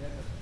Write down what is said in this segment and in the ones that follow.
Yeah.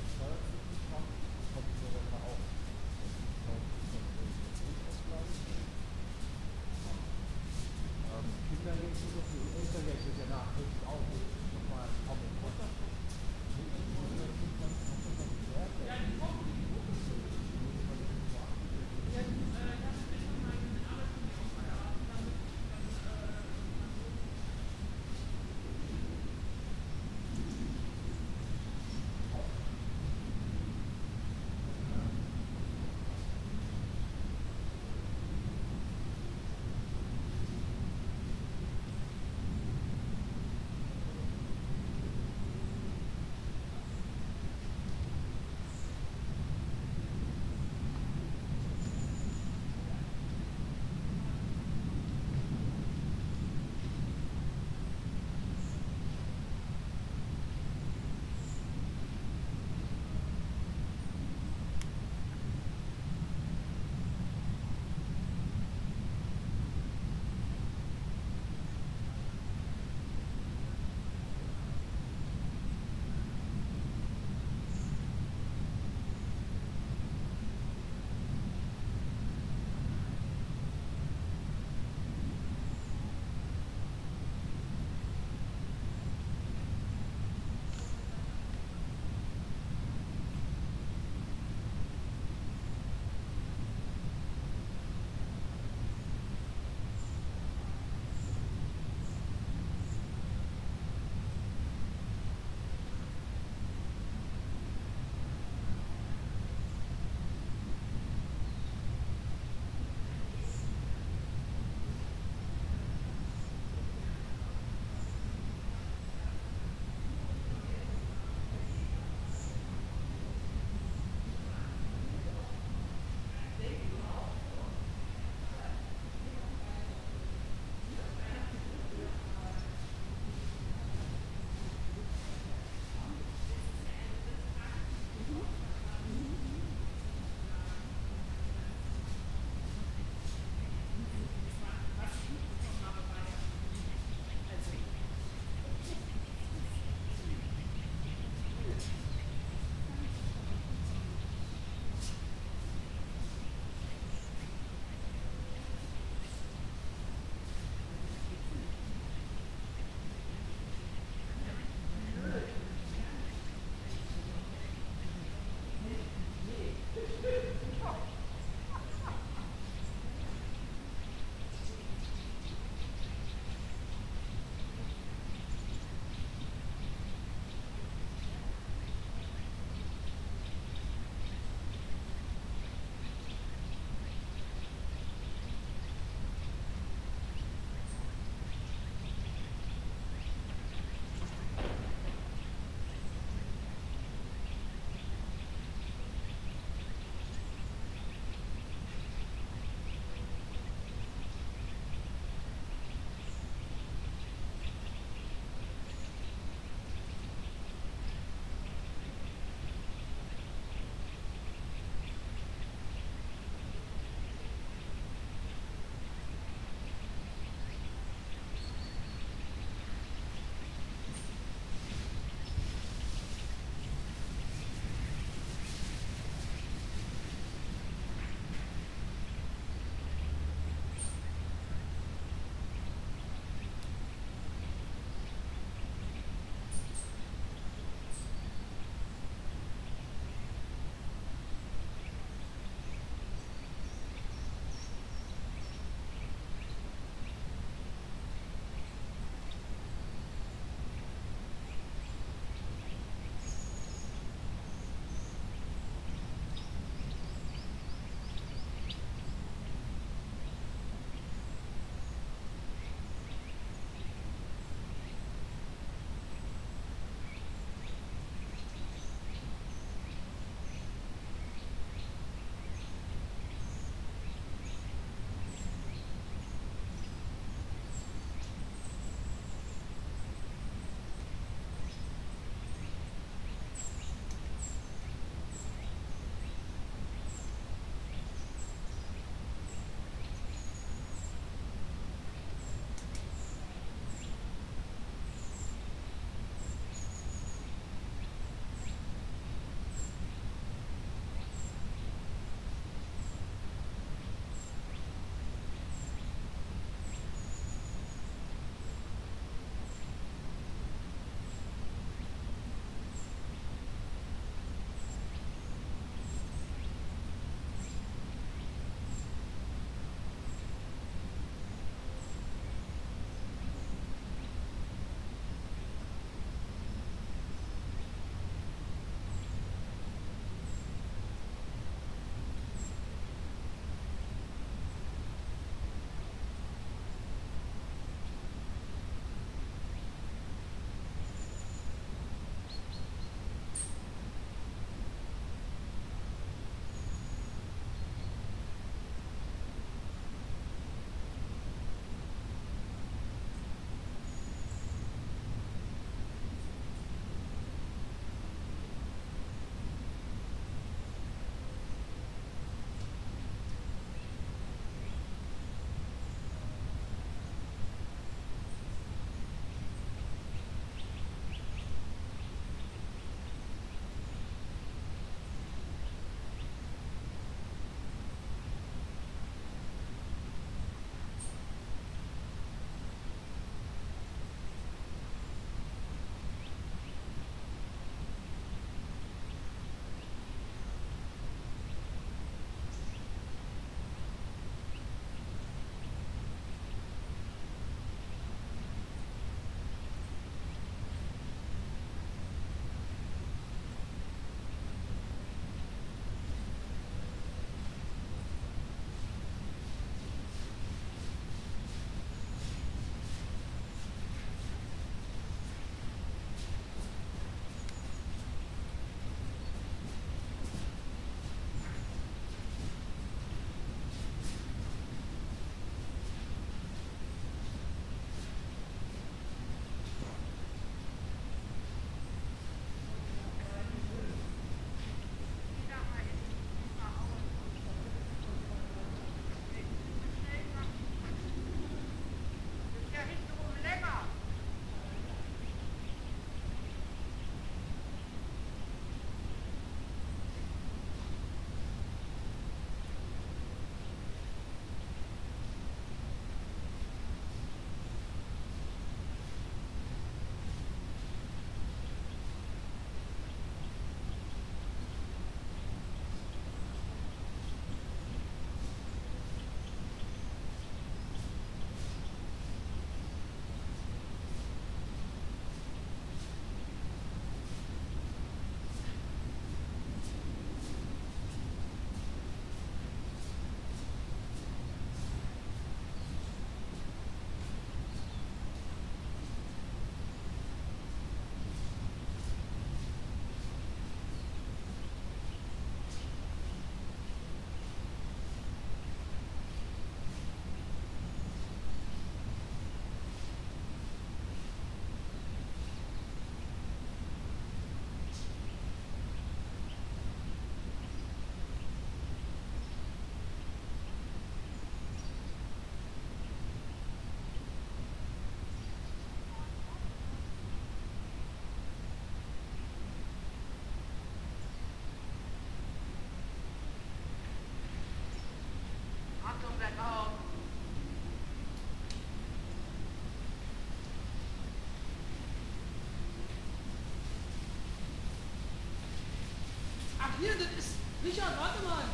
hier, das ist. Richard, warte mal.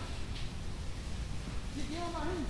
Hier, gehen wir mal hin.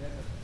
Yeah.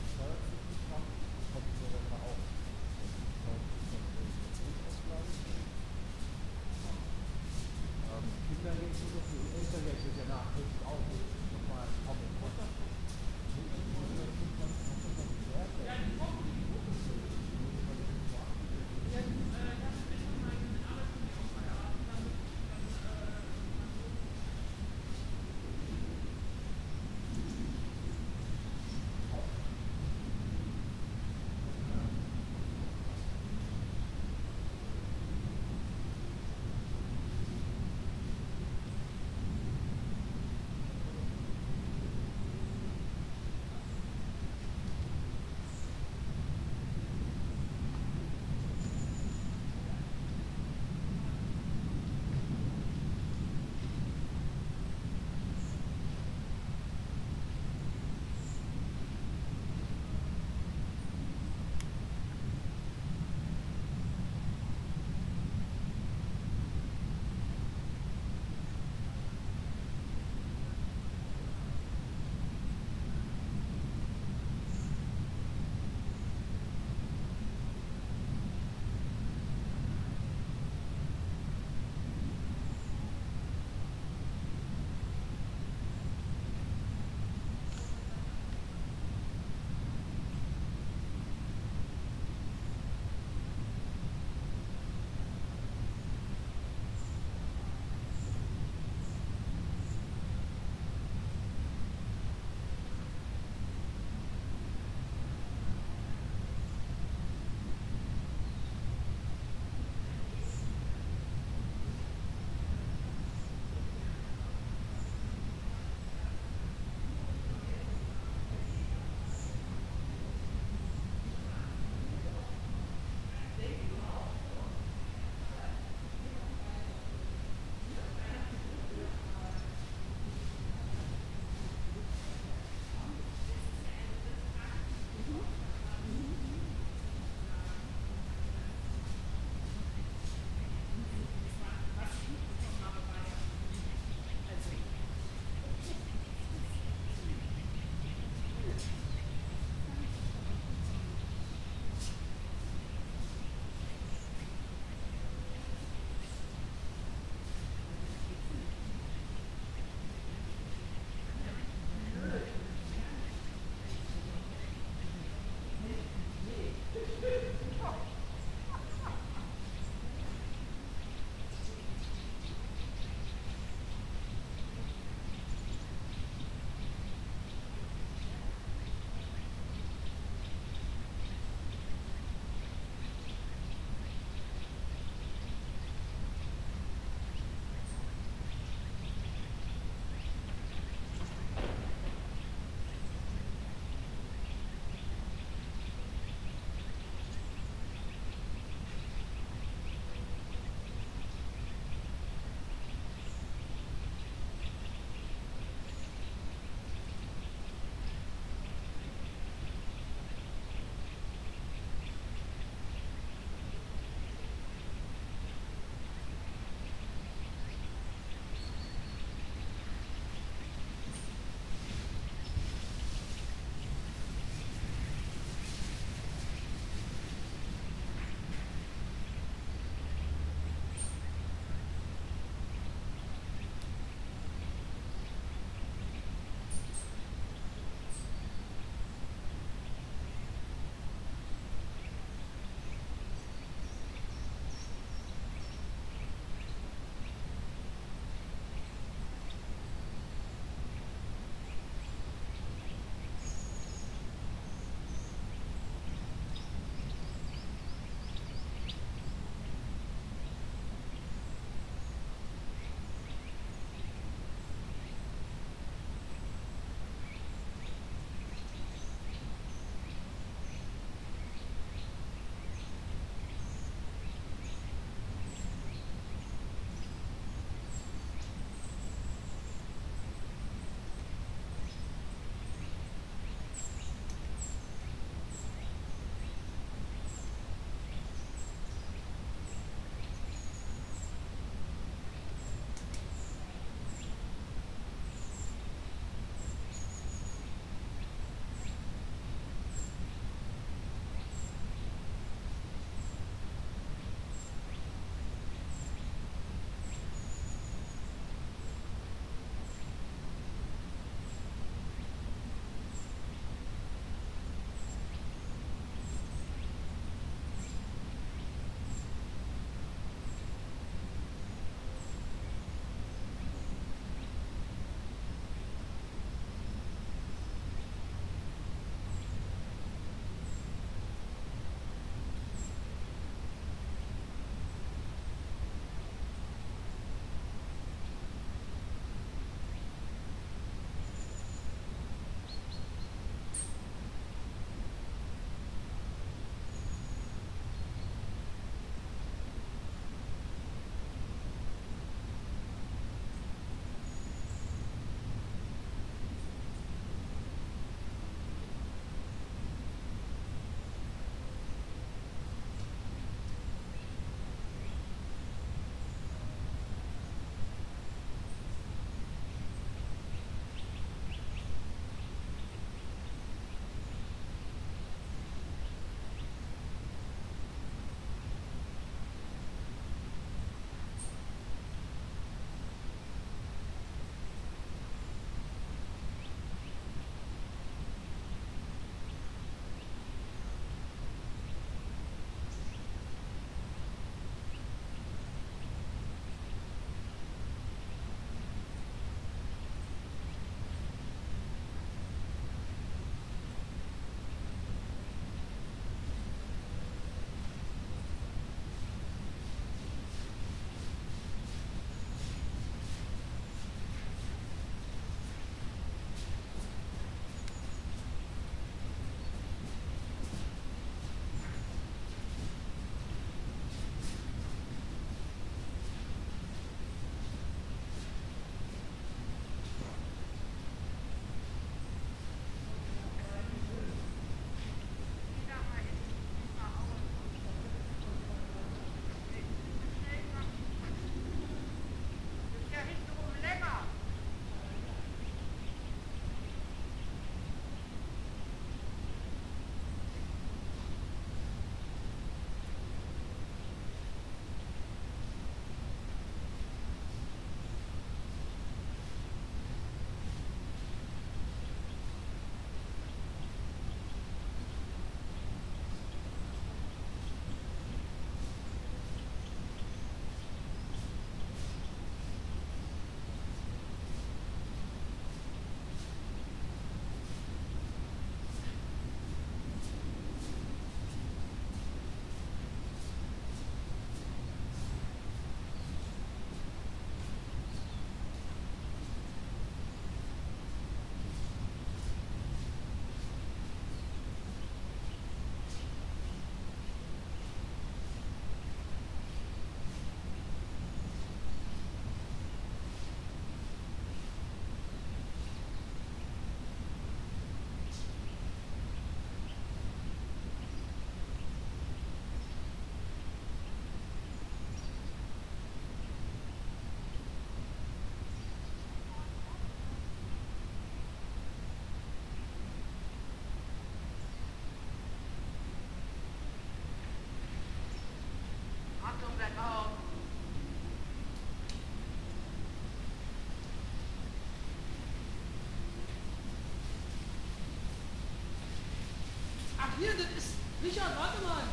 hier, das ist. Richard, warte mal.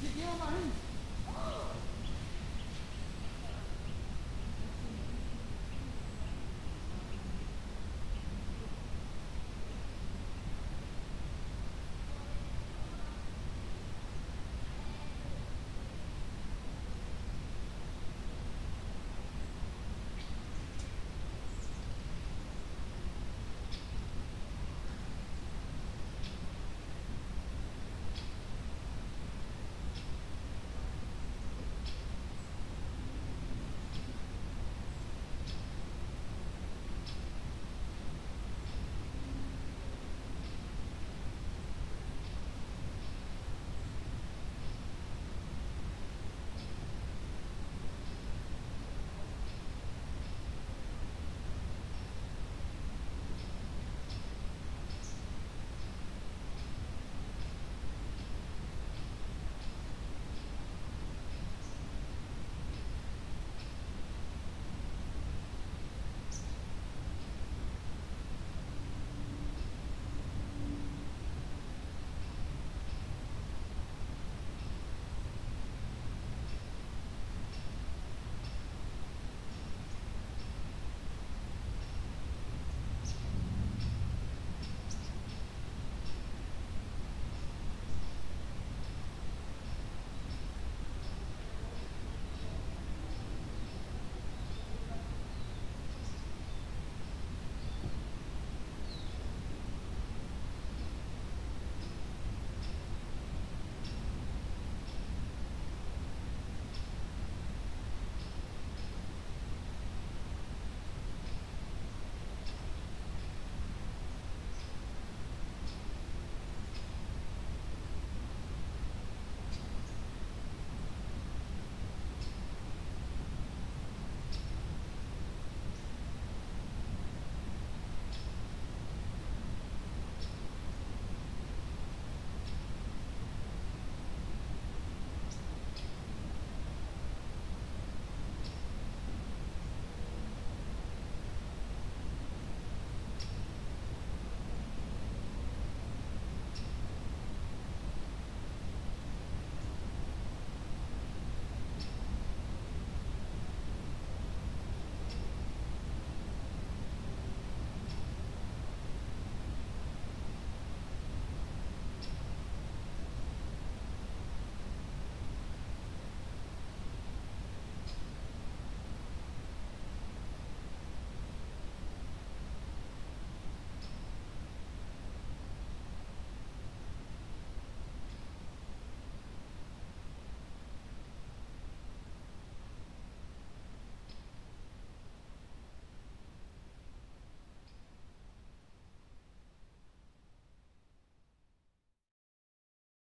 Hier, geh mal hin.